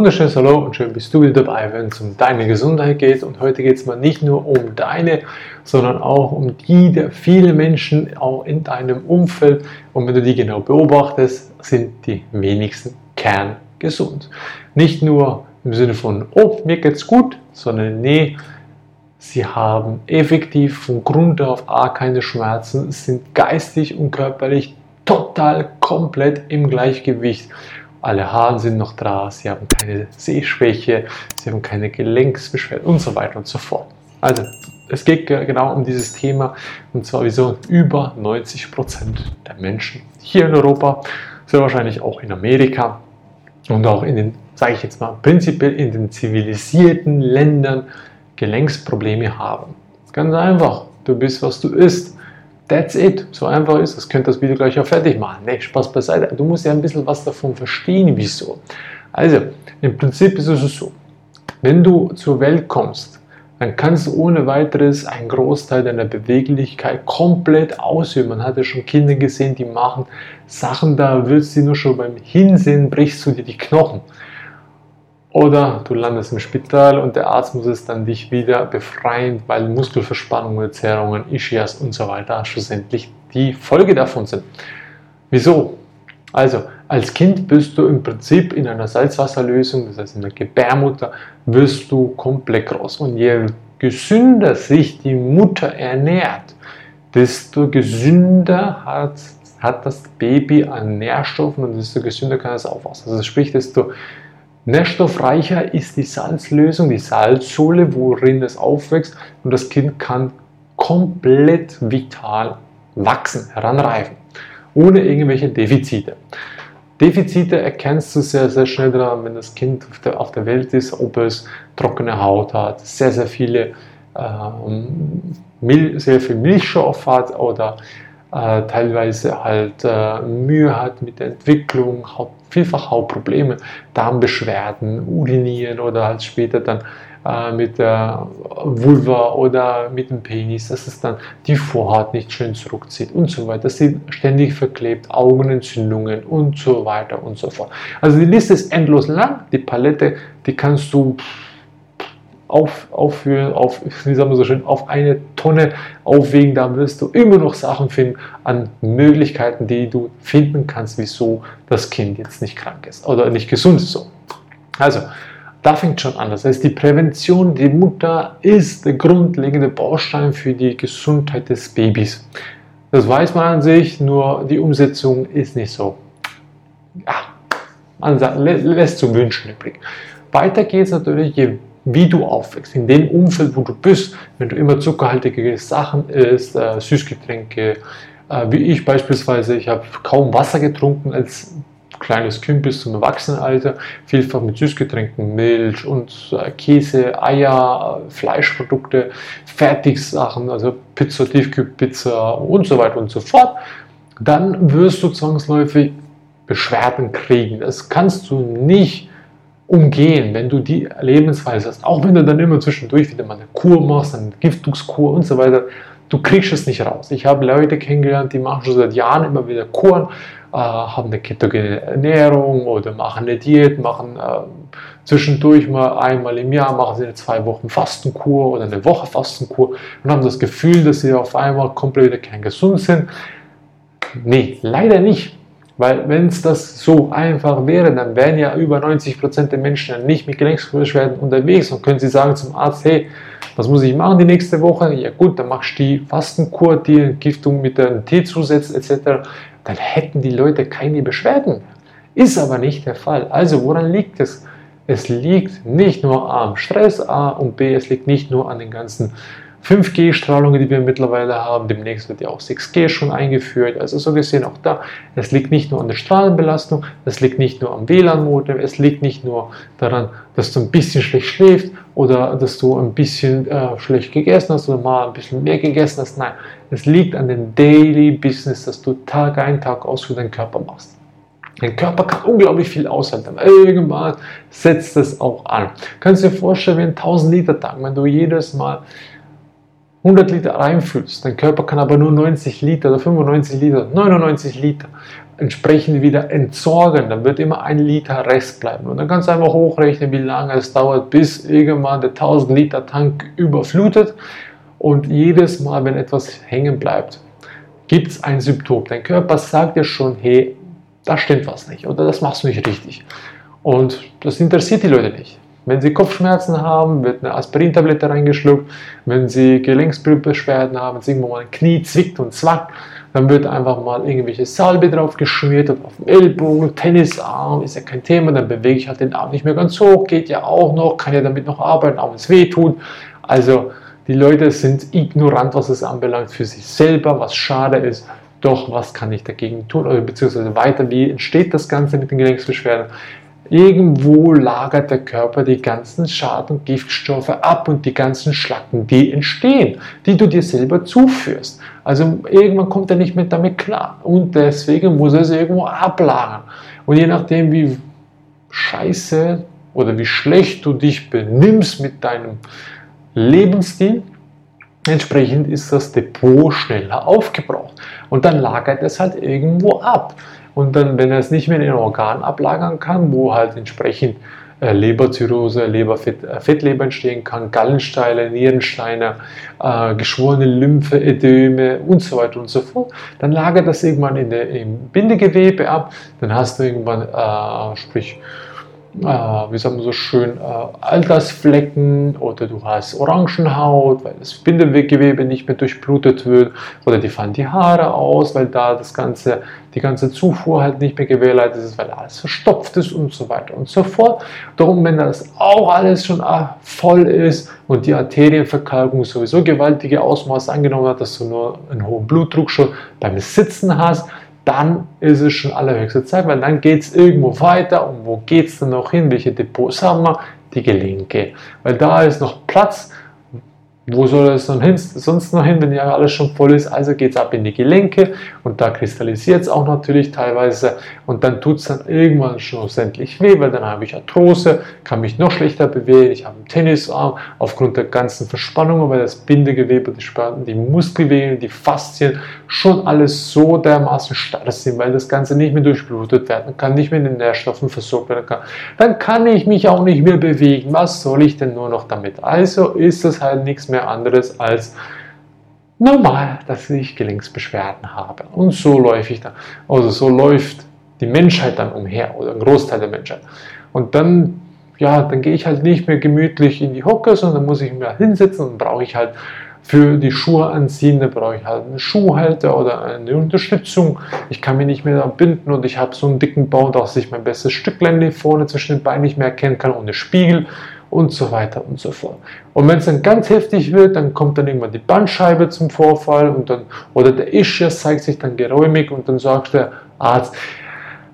wunderschönes Hallo und schön bist du wieder dabei, wenn es um deine Gesundheit geht. Und heute geht es mal nicht nur um deine, sondern auch um die der vielen Menschen auch in deinem Umfeld. Und wenn du die genau beobachtest, sind die wenigsten kerngesund. Nicht nur im Sinne von, oh, mir geht's gut, sondern nee, sie haben effektiv von Grund auf A keine Schmerzen, sind geistig und körperlich total komplett im Gleichgewicht alle Haare sind noch da, sie haben keine Sehschwäche, sie haben keine Gelenksbeschwerden und so weiter und so fort. Also, es geht genau um dieses Thema und zwar wieso über 90 Prozent der Menschen hier in Europa, sehr wahrscheinlich auch in Amerika und auch in den, sage ich jetzt mal, prinzipiell in den zivilisierten Ländern Gelenksprobleme haben. Ganz einfach, du bist, was du isst. That's it. So einfach ist es. Könnt das Video gleich auch fertig machen. Nee, Spaß beiseite. Du musst ja ein bisschen was davon verstehen, wieso. Also, im Prinzip ist es so. Wenn du zur Welt kommst, dann kannst du ohne weiteres einen Großteil deiner Beweglichkeit komplett ausüben. Man hat ja schon Kinder gesehen, die machen Sachen, da willst du nur schon beim Hinsehen, brichst du dir die Knochen. Oder du landest im Spital und der Arzt muss es dann dich wieder befreien, weil Muskelverspannungen, Zerrungen, Ischias und so weiter schlussendlich die Folge davon sind. Wieso? Also, als Kind bist du im Prinzip in einer Salzwasserlösung, das heißt in der Gebärmutter, wirst du komplett groß. Und je gesünder sich die Mutter ernährt, desto gesünder hat, hat das Baby an Nährstoffen und desto gesünder kann es aufwachsen. Also sprich, desto Nährstoffreicher ist die Salzlösung, die Salzsohle, worin es aufwächst und das Kind kann komplett vital wachsen, heranreifen, ohne irgendwelche Defizite. Defizite erkennst du sehr, sehr schnell daran, wenn das Kind auf der, auf der Welt ist, ob es trockene Haut hat, sehr, sehr viele ähm, sehr viel Milchstoff hat oder äh, teilweise halt äh, Mühe hat mit der Entwicklung, Haut, vielfach Hautprobleme, Darmbeschwerden, Urinieren oder halt später dann äh, mit der Vulva oder mit dem Penis, dass es dann die Vorhaut nicht schön zurückzieht und so weiter. Das sind ständig verklebt, Augenentzündungen und so weiter und so fort. Also die Liste ist endlos lang, die Palette, die kannst du auf, aufführen, auf, wie sagen wir so schön, auf eine Tonne aufwägen, da wirst du immer noch Sachen finden an Möglichkeiten, die du finden kannst, wieso das Kind jetzt nicht krank ist oder nicht gesund ist. So. Also, da fängt schon an. Das heißt, die Prävention, die Mutter ist der grundlegende Baustein für die Gesundheit des Babys. Das weiß man an sich, nur die Umsetzung ist nicht so. Ja, man lässt zu wünschen übrig. Weiter geht es natürlich, je wie du aufwächst, in dem Umfeld, wo du bist, wenn du immer zuckerhaltige Sachen isst, äh, Süßgetränke, äh, wie ich beispielsweise, ich habe kaum Wasser getrunken als kleines Kind bis zum Erwachsenenalter, vielfach mit Süßgetränken, Milch und äh, Käse, Eier, Fleischprodukte, Fertigsachen, also Pizza, Tiefkühlpizza und so weiter und so fort, dann wirst du zwangsläufig Beschwerden kriegen. Das kannst du nicht umgehen, wenn du die Lebensweise hast, auch wenn du dann immer zwischendurch wieder mal eine Kur machst, eine Giftungskur und so weiter, du kriegst es nicht raus. Ich habe Leute kennengelernt, die machen schon seit Jahren immer wieder Kuren, äh, haben eine ketogene Ernährung oder machen eine Diät, machen äh, zwischendurch mal einmal im Jahr, machen sie eine zwei Wochen Fastenkur oder eine Woche Fastenkur und haben das Gefühl, dass sie auf einmal komplett wieder kerngesund sind. Nee, leider nicht. Weil wenn es das so einfach wäre, dann wären ja über 90% der Menschen nicht mit Gelenksbeschwerden unterwegs und können sie sagen zum Arzt, hey, was muss ich machen die nächste Woche? Ja gut, dann machst du die Fastenkur, die Entgiftung mit einem Teezusatz etc. Dann hätten die Leute keine Beschwerden. Ist aber nicht der Fall. Also woran liegt es? Es liegt nicht nur am Stress A und B, es liegt nicht nur an den ganzen 5G-Strahlung, die wir mittlerweile haben. Demnächst wird ja auch 6G schon eingeführt. Also so gesehen auch da, es liegt nicht nur an der Strahlenbelastung, es liegt nicht nur am WLAN-Modem, es liegt nicht nur daran, dass du ein bisschen schlecht schläfst oder dass du ein bisschen äh, schlecht gegessen hast oder mal ein bisschen mehr gegessen hast. Nein, es liegt an dem Daily Business, das du Tag ein, Tag aus für deinen Körper machst. Dein Körper kann unglaublich viel aushalten, irgendwann setzt es auch an. Kannst du dir vorstellen, wie ein 1000 Liter Tank, wenn du jedes Mal 100 Liter reinfüllst, dein Körper kann aber nur 90 Liter oder 95 Liter, 99 Liter entsprechend wieder entsorgen, dann wird immer ein Liter Rest bleiben. Und dann kannst du einfach hochrechnen, wie lange es dauert, bis irgendwann der 1000 Liter Tank überflutet. Und jedes Mal, wenn etwas hängen bleibt, gibt es ein Symptom. Dein Körper sagt dir schon, hey, da stimmt was nicht oder das machst du nicht richtig. Und das interessiert die Leute nicht. Wenn sie Kopfschmerzen haben, wird eine Aspirintablette reingeschluckt. Wenn sie Gelenksbeschwerden haben, wenn irgendwo mal ein Knie zwickt und zwackt, dann wird einfach mal irgendwelche Salbe drauf geschmiert und auf dem Ellbogen, Tennisarm, ist ja kein Thema, dann bewege ich halt den Arm nicht mehr ganz hoch, geht ja auch noch, kann ja damit noch arbeiten, auch wenn es weh tut. Also die Leute sind ignorant, was es anbelangt, für sich selber, was schade ist. Doch was kann ich dagegen tun? Oder beziehungsweise weiter, wie entsteht das Ganze mit den Gelenksbeschwerden? Irgendwo lagert der Körper die ganzen Schad- und Giftstoffe ab und die ganzen Schlacken, die entstehen, die du dir selber zuführst. Also irgendwann kommt er nicht mehr damit klar und deswegen muss er es irgendwo ablagern. Und je nachdem, wie scheiße oder wie schlecht du dich benimmst mit deinem Lebensstil, entsprechend ist das Depot schneller aufgebraucht. Und dann lagert es halt irgendwo ab. Und dann, wenn er es nicht mehr in den Organen ablagern kann, wo halt entsprechend äh, Leberzirrhose, Leberfett, äh, Fettleber entstehen kann, Gallensteine, Nierensteine, äh, geschworene Lymphe, Ödeme und so weiter und so fort, dann lagert das irgendwann in der, im Bindegewebe ab. Dann hast du irgendwann, äh, sprich, äh, wie sagen wir so schön, äh, Altersflecken oder du hast Orangenhaut, weil das Bindegewebe nicht mehr durchblutet wird oder die fallen die Haare aus, weil da das ganze, die ganze Zufuhr halt nicht mehr gewährleistet ist, weil alles verstopft ist und so weiter und so fort. Darum, wenn das auch alles schon äh, voll ist und die Arterienverkalkung sowieso gewaltige Ausmaße angenommen hat, dass du nur einen hohen Blutdruck schon beim Sitzen hast, dann ist es schon allerhöchste Zeit, weil dann geht es irgendwo weiter. Und wo geht es dann noch hin? Welche Depots haben wir? Die Gelenke. Weil da ist noch Platz wo soll es hin, sonst noch hin, wenn ja alles schon voll ist? Also geht es ab in die Gelenke und da kristallisiert es auch natürlich teilweise und dann tut es dann irgendwann schlussendlich weh, weil dann habe ich Arthrose, kann mich noch schlechter bewegen, ich habe einen Tennisarm aufgrund der ganzen Verspannungen, weil das Bindegewebe, die, die Muskelgewebe, die Faszien schon alles so dermaßen starr sind, weil das Ganze nicht mehr durchblutet werden kann, nicht mehr in den Nährstoffen versorgt werden kann. Dann kann ich mich auch nicht mehr bewegen. Was soll ich denn nur noch damit? Also ist es halt nichts mehr anderes als normal, dass ich Gelenksbeschwerden habe. Und so läuft ich dann. Also so läuft die Menschheit dann umher oder ein Großteil der Menschheit. Und dann, ja, dann gehe ich halt nicht mehr gemütlich in die Hocke, sondern muss ich mir hinsetzen und brauche ich halt für die Schuhe anziehen, da brauche ich halt einen Schuhhalter oder eine Unterstützung. Ich kann mich nicht mehr binden und ich habe so einen dicken Bau, dass ich mein bestes Stücklein vorne zwischen den Beinen nicht mehr erkennen kann ohne Spiegel und so weiter und so fort. Und wenn es dann ganz heftig wird, dann kommt dann irgendwann die Bandscheibe zum Vorfall und dann, oder der Ischias zeigt sich dann geräumig und dann sagt der Arzt,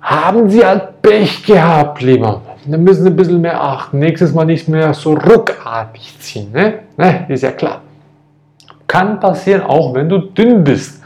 haben Sie halt Pech gehabt, lieber. Dann müssen Sie ein bisschen mehr achten. Nächstes Mal nicht mehr so ruckartig ziehen. Ne? Ne? Ist ja klar. Kann passieren, auch wenn du dünn bist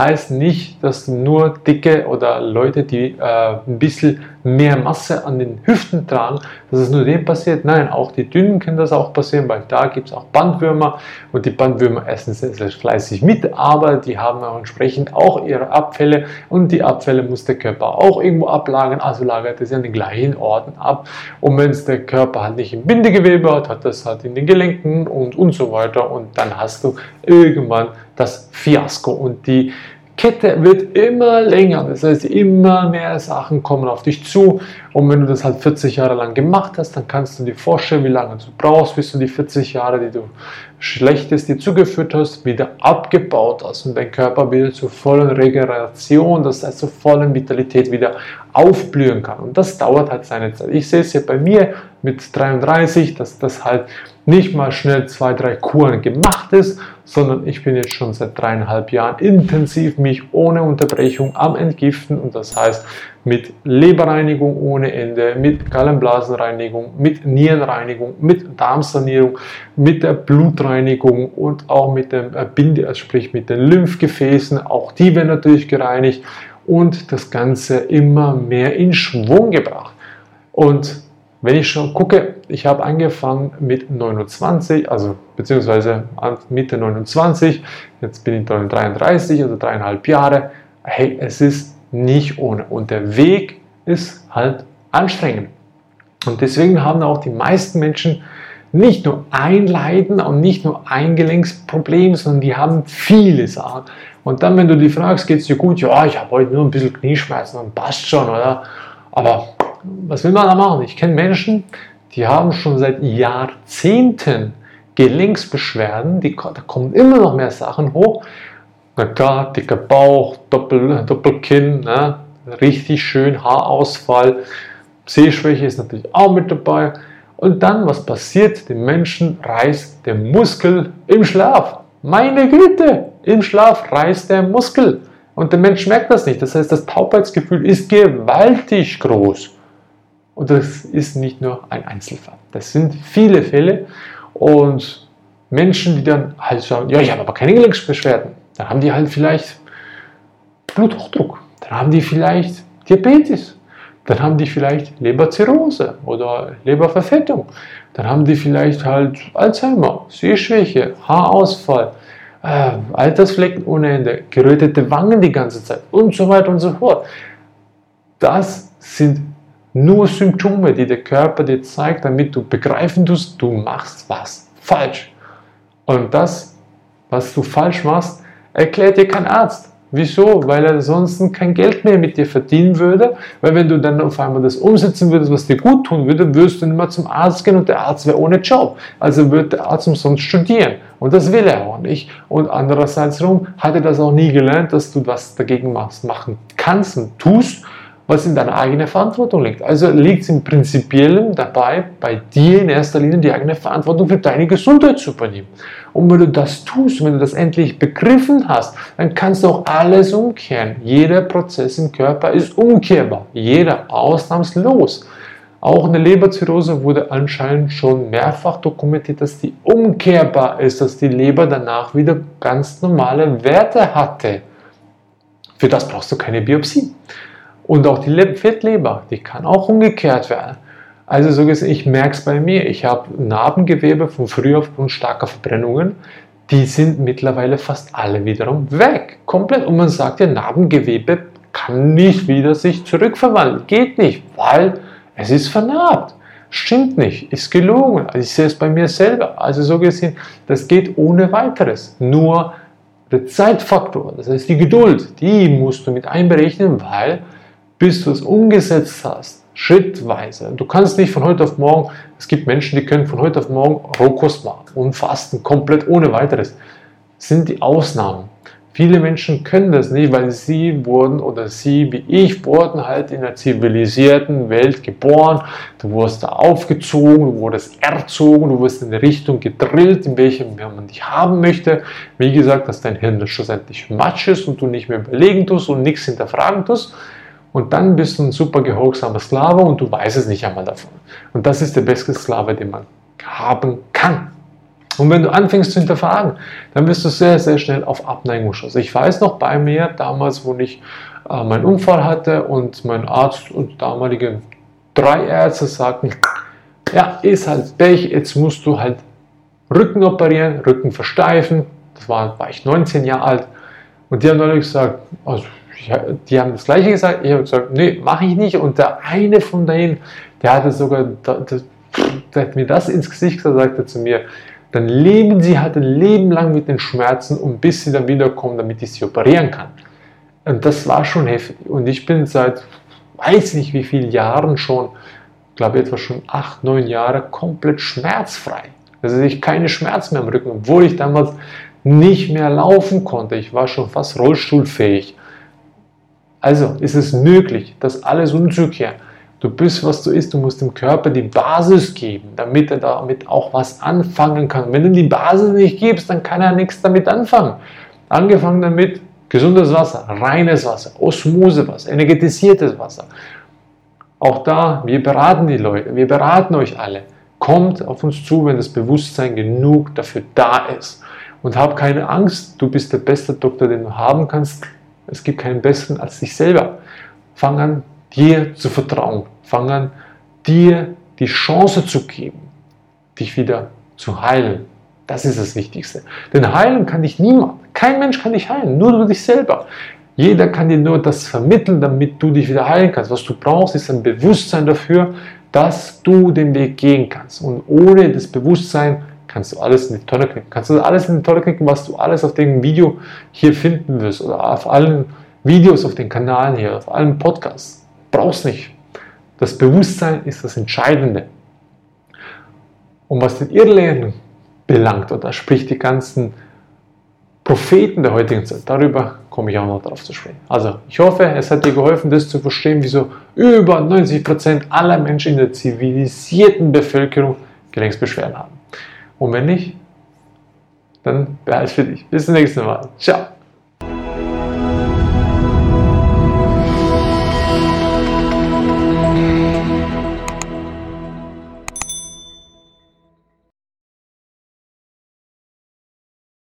heißt nicht, dass nur dicke oder Leute, die äh, ein bisschen mehr Masse an den Hüften tragen, dass es nur denen passiert. Nein, auch die Dünnen können das auch passieren, weil da gibt es auch Bandwürmer und die Bandwürmer essen sehr, sehr fleißig mit, aber die haben auch entsprechend auch ihre Abfälle und die Abfälle muss der Körper auch irgendwo ablagern, also lagert es an den gleichen Orten ab. Und wenn es der Körper halt nicht im Bindegewebe hat, hat das halt in den Gelenken und, und so weiter und dann hast du irgendwann das Fiasko und die Kette wird immer länger. Das heißt, immer mehr Sachen kommen auf dich zu. Und wenn du das halt 40 Jahre lang gemacht hast, dann kannst du dir vorstellen, wie lange du brauchst, bis du die 40 Jahre, die du Schlechtes dir zugeführt hast, wieder abgebaut hast und dein Körper wieder zur vollen Regeneration, das heißt zur vollen Vitalität wieder aufblühen kann. Und das dauert halt seine Zeit. Ich sehe es ja bei mir mit 33, dass das halt nicht mal schnell zwei, drei Kuren gemacht ist, sondern ich bin jetzt schon seit dreieinhalb Jahren intensiv mich ohne Unterbrechung am Entgiften und das heißt mit Leberreinigung ohne Ende, mit Gallenblasenreinigung, mit Nierenreinigung, mit Darmsanierung, mit der Blutreinigung und auch mit dem äh, Binde, also sprich mit den Lymphgefäßen, auch die werden natürlich gereinigt und das Ganze immer mehr in Schwung gebracht. Und wenn ich schon gucke, ich habe angefangen mit 29, also beziehungsweise Mitte 29, jetzt bin ich 33, also dreieinhalb Jahre. Hey, es ist nicht ohne. Und der Weg ist halt anstrengend. Und deswegen haben auch die meisten Menschen nicht nur ein Leiden und nicht nur ein Gelenksproblem, sondern die haben viele Sachen. Und dann, wenn du die fragst, geht es dir gut? Ja, ich habe heute nur ein bisschen Knieschmerzen und passt schon, oder? Aber was will man da machen? Ich kenne Menschen, die haben schon seit Jahrzehnten Gelenksbeschwerden, die, da kommen immer noch mehr Sachen hoch. Na klar, dicker Bauch, Doppel, Doppelkinn, ne? richtig schön, Haarausfall, Sehschwäche ist natürlich auch mit dabei. Und dann, was passiert? Dem Menschen reißt der Muskel im Schlaf. Meine Güte, im Schlaf reißt der Muskel. Und der Mensch merkt das nicht. Das heißt, das Taubheitsgefühl ist gewaltig groß. Und das ist nicht nur ein Einzelfall. Das sind viele Fälle. Und Menschen, die dann halt sagen, ja, ich habe aber keine Gelenksbeschwerden, dann haben die halt vielleicht Bluthochdruck, dann haben die vielleicht Diabetes, dann haben die vielleicht Leberzirrhose oder Leberverfettung, dann haben die vielleicht halt Alzheimer, Sehschwäche, Haarausfall, äh, Altersflecken ohne Ende, gerötete Wangen die ganze Zeit und so weiter und so fort. Das sind nur Symptome, die der Körper dir zeigt, damit du begreifen tust, du machst was falsch. Und das, was du falsch machst, erklärt dir kein Arzt. Wieso? Weil er sonst kein Geld mehr mit dir verdienen würde. Weil wenn du dann auf einmal das umsetzen würdest, was dir gut tun würde, würdest du nicht mehr zum Arzt gehen und der Arzt wäre ohne Job. Also wird der Arzt umsonst studieren. Und das will er auch nicht. Und andererseits rum hat er das auch nie gelernt, dass du was dagegen machst, machen kannst und tust was in deiner eigenen Verantwortung liegt. Also liegt es im Prinzipiellen dabei, bei dir in erster Linie die eigene Verantwortung für deine Gesundheit zu übernehmen. Und wenn du das tust, wenn du das endlich begriffen hast, dann kannst du auch alles umkehren. Jeder Prozess im Körper ist umkehrbar. Jeder, ausnahmslos. Auch eine Leberzirrhose wurde anscheinend schon mehrfach dokumentiert, dass die umkehrbar ist, dass die Leber danach wieder ganz normale Werte hatte. Für das brauchst du keine Biopsie. Und auch die Fettleber, die kann auch umgekehrt werden. Also so gesehen, ich merke es bei mir. Ich habe Narbengewebe von früher aufgrund starker Verbrennungen. Die sind mittlerweile fast alle wiederum weg. Komplett. Und man sagt ja, Narbengewebe kann nicht wieder sich zurückverwandeln. Geht nicht, weil es ist vernarbt. Stimmt nicht, ist gelogen. Also ich sehe es bei mir selber. Also so gesehen, das geht ohne weiteres. Nur der Zeitfaktor, das heißt die Geduld, die musst du mit einberechnen, weil bis du es umgesetzt hast, schrittweise. Du kannst nicht von heute auf morgen, es gibt Menschen, die können von heute auf morgen Rohkost machen und fasten komplett ohne weiteres. Das sind die Ausnahmen. Viele Menschen können das nicht, weil sie wurden oder sie wie ich wurden halt in einer zivilisierten Welt geboren. Du wurdest da aufgezogen, du wurdest erzogen, du wurdest in eine Richtung gedrillt, in welcher man dich haben möchte. Wie gesagt, dass dein Hirn schlussendlich Matsch ist und du nicht mehr überlegen tust und nichts hinterfragen tust. Und dann bist du ein super gehorsamer Sklave und du weißt es nicht einmal davon. Und das ist der beste Sklave, den man haben kann. Und wenn du anfängst zu hinterfragen, dann wirst du sehr, sehr schnell auf Abneigung stoßen. Ich weiß noch bei mir, damals, wo ich äh, meinen Unfall hatte und mein Arzt und damalige drei Ärzte sagten, ja, ist halt Pech, jetzt musst du halt Rücken operieren, Rücken versteifen. Das war, war ich 19 Jahre alt. Und die haben dann gesagt, also die haben das Gleiche gesagt. Ich habe gesagt, nee, mache ich nicht. Und der eine von denen, der hatte sogar, der, der hat mir das ins Gesicht gesagt, sagte zu mir, dann leben sie halt ein Leben lang mit den Schmerzen und bis sie dann wiederkommen, damit ich sie operieren kann. Und das war schon heftig. Und ich bin seit, weiß nicht wie vielen Jahren schon, glaube etwa schon acht, neun Jahre, komplett schmerzfrei. Also ich keine Schmerzen mehr im Rücken, obwohl ich damals nicht mehr laufen konnte. Ich war schon fast rollstuhlfähig. Also ist es möglich, das alles umzukehren. Du bist, was du isst, du musst dem Körper die Basis geben, damit er damit auch was anfangen kann. Wenn du die Basis nicht gibst, dann kann er nichts damit anfangen. Angefangen damit gesundes Wasser, reines Wasser, Osmosewasser, energetisiertes Wasser. Auch da, wir beraten die Leute, wir beraten euch alle. Kommt auf uns zu, wenn das Bewusstsein genug dafür da ist. Und hab keine Angst, du bist der beste Doktor, den du haben kannst. Es gibt keinen besseren als dich selber. Fang an, dir zu vertrauen. Fang an, dir die Chance zu geben, dich wieder zu heilen. Das ist das Wichtigste. Denn heilen kann dich niemand. Kein Mensch kann dich heilen, nur du dich selber. Jeder kann dir nur das vermitteln, damit du dich wieder heilen kannst. Was du brauchst, ist ein Bewusstsein dafür, dass du den Weg gehen kannst. Und ohne das Bewusstsein kannst du alles in die Tonne knicken. Kannst du alles in die Tonne knicken, was du alles auf dem Video hier finden wirst oder auf allen Videos auf den Kanalen hier, auf allen Podcasts. Brauchst nicht. Das Bewusstsein ist das Entscheidende. Und was den Irrlehren belangt, oder sprich die ganzen Propheten der heutigen Zeit, darüber komme ich auch noch darauf zu sprechen. Also, ich hoffe, es hat dir geholfen, das zu verstehen, wieso über 90% aller Menschen in der zivilisierten Bevölkerung Gelenksbeschwerden haben. Und wenn nicht, dann behalte es für dich. Bis zum nächsten Mal. Ciao.